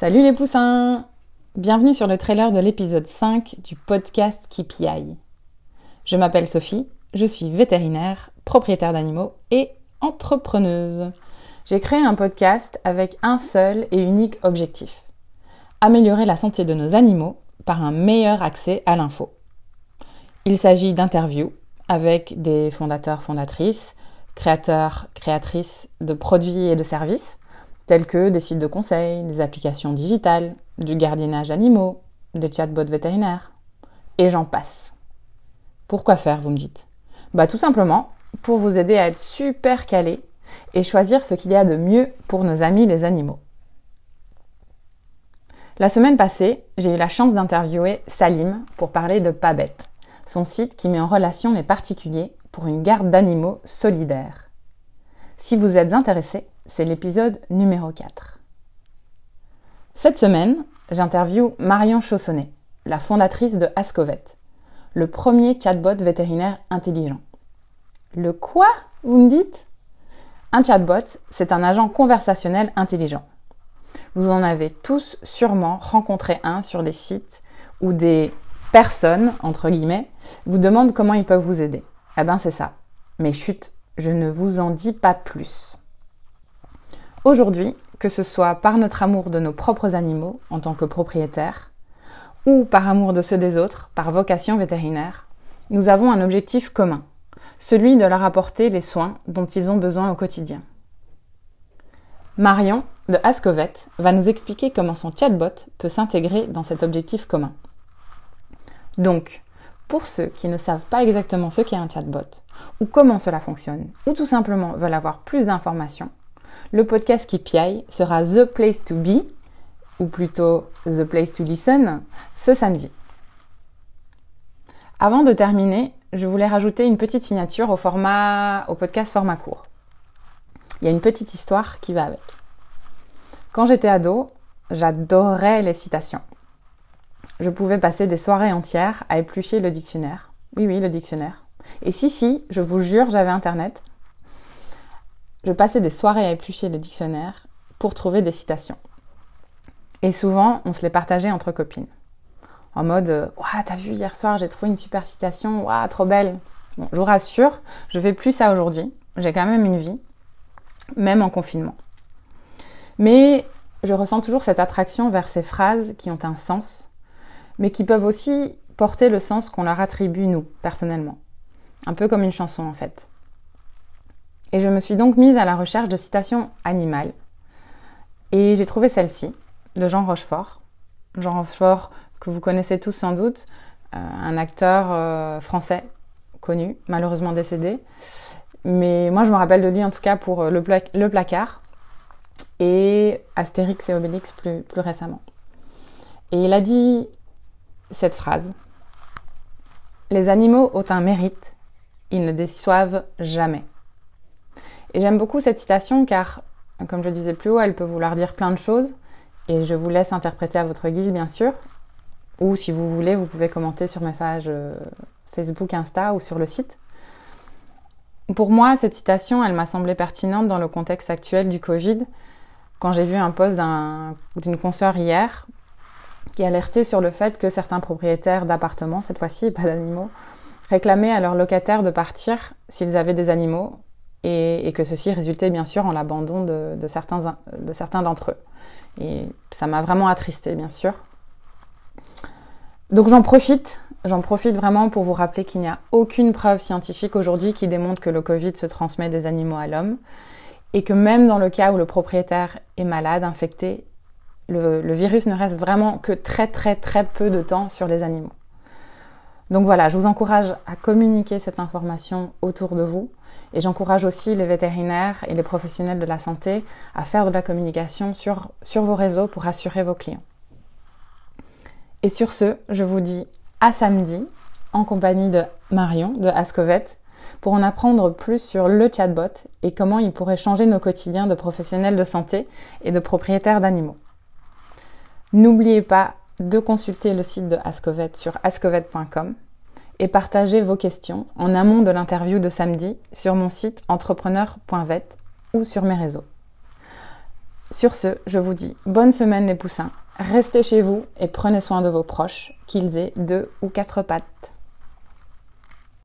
Salut les poussins Bienvenue sur le trailer de l'épisode 5 du podcast KPI. Je m'appelle Sophie, je suis vétérinaire, propriétaire d'animaux et entrepreneuse. J'ai créé un podcast avec un seul et unique objectif. Améliorer la santé de nos animaux par un meilleur accès à l'info. Il s'agit d'interviews avec des fondateurs, fondatrices, créateurs, créatrices de produits et de services tels que des sites de conseil, des applications digitales, du gardiennage animaux, des chatbots vétérinaires. Et j'en passe. Pourquoi faire, vous me dites? Bah tout simplement pour vous aider à être super calé et choisir ce qu'il y a de mieux pour nos amis les animaux. La semaine passée, j'ai eu la chance d'interviewer Salim pour parler de Pabet, son site qui met en relation les particuliers pour une garde d'animaux solidaire. Si vous êtes intéressé, c'est l'épisode numéro 4. Cette semaine, j'interviewe Marion Chaussonnet, la fondatrice de Ascovet, le premier chatbot vétérinaire intelligent. Le quoi, vous me dites? Un chatbot, c'est un agent conversationnel intelligent. Vous en avez tous sûrement rencontré un sur des sites où des personnes, entre guillemets, vous demandent comment ils peuvent vous aider. Eh ben c'est ça. Mais chut, je ne vous en dis pas plus. Aujourd'hui, que ce soit par notre amour de nos propres animaux en tant que propriétaires, ou par amour de ceux des autres, par vocation vétérinaire, nous avons un objectif commun, celui de leur apporter les soins dont ils ont besoin au quotidien. Marion, de Ascovet, va nous expliquer comment son chatbot peut s'intégrer dans cet objectif commun. Donc, pour ceux qui ne savent pas exactement ce qu'est un chatbot, ou comment cela fonctionne, ou tout simplement veulent avoir plus d'informations, le podcast KPI sera The Place to Be, ou plutôt The Place to Listen, ce samedi. Avant de terminer, je voulais rajouter une petite signature au, format, au podcast format court. Il y a une petite histoire qui va avec. Quand j'étais ado, j'adorais les citations. Je pouvais passer des soirées entières à éplucher le dictionnaire. Oui, oui, le dictionnaire. Et si, si, je vous jure, j'avais Internet. Je passais des soirées à éplucher le dictionnaire pour trouver des citations. Et souvent, on se les partageait entre copines. En mode Waouh, t'as vu hier soir, j'ai trouvé une super citation, waouh, trop belle. Je vous rassure, je fais plus ça aujourd'hui. J'ai quand même une vie, même en confinement. Mais je ressens toujours cette attraction vers ces phrases qui ont un sens, mais qui peuvent aussi porter le sens qu'on leur attribue, nous, personnellement. Un peu comme une chanson, en fait. Et je me suis donc mise à la recherche de citations animales. Et j'ai trouvé celle-ci, de Jean Rochefort. Jean Rochefort, que vous connaissez tous sans doute, euh, un acteur euh, français connu, malheureusement décédé. Mais moi, je me rappelle de lui en tout cas pour euh, le, placard et Astérix et Obélix plus récemment. Et il a dit cette phrase Les animaux ont un mérite, ils ne déçoivent jamais. Et j'aime beaucoup cette citation car, comme je disais plus haut, elle peut vouloir dire plein de choses. Et je vous laisse interpréter à votre guise, bien sûr. Ou si vous voulez, vous pouvez commenter sur mes pages euh, Facebook, Insta ou sur le site. Pour moi, cette citation, elle m'a semblé pertinente dans le contexte actuel du Covid. Quand j'ai vu un post d'une consoeur hier qui alertait sur le fait que certains propriétaires d'appartements, cette fois-ci, pas d'animaux, réclamaient à leurs locataires de partir s'ils avaient des animaux et, que ceci résultait bien sûr en l'abandon de, certains, de certains d'entre eux. Et ça m'a vraiment attristé, bien sûr. Donc j'en profite, j'en profite vraiment pour vous rappeler qu'il n'y a aucune preuve scientifique aujourd'hui qui démontre que le Covid se transmet des animaux à l'homme et que même dans le cas où le propriétaire est malade, infecté, le virus ne reste vraiment que très très très peu de temps sur les animaux. Donc voilà, je vous encourage à communiquer cette information autour de vous et j'encourage aussi les vétérinaires et les professionnels de la santé à faire de la communication sur, sur vos réseaux pour assurer vos clients. Et sur ce, je vous dis à samedi en compagnie de Marion de Ascovet pour en apprendre plus sur le chatbot et comment il pourrait changer nos quotidiens de professionnels de santé et de propriétaires d'animaux. N'oubliez pas de consulter le site de Ascovet sur ascovet.com et partager vos questions en amont de l'interview de samedi sur mon site entrepreneur.vet ou sur mes réseaux. Sur ce, je vous dis bonne semaine les poussins. Restez chez vous et prenez soin de vos proches, qu'ils aient deux ou quatre pattes.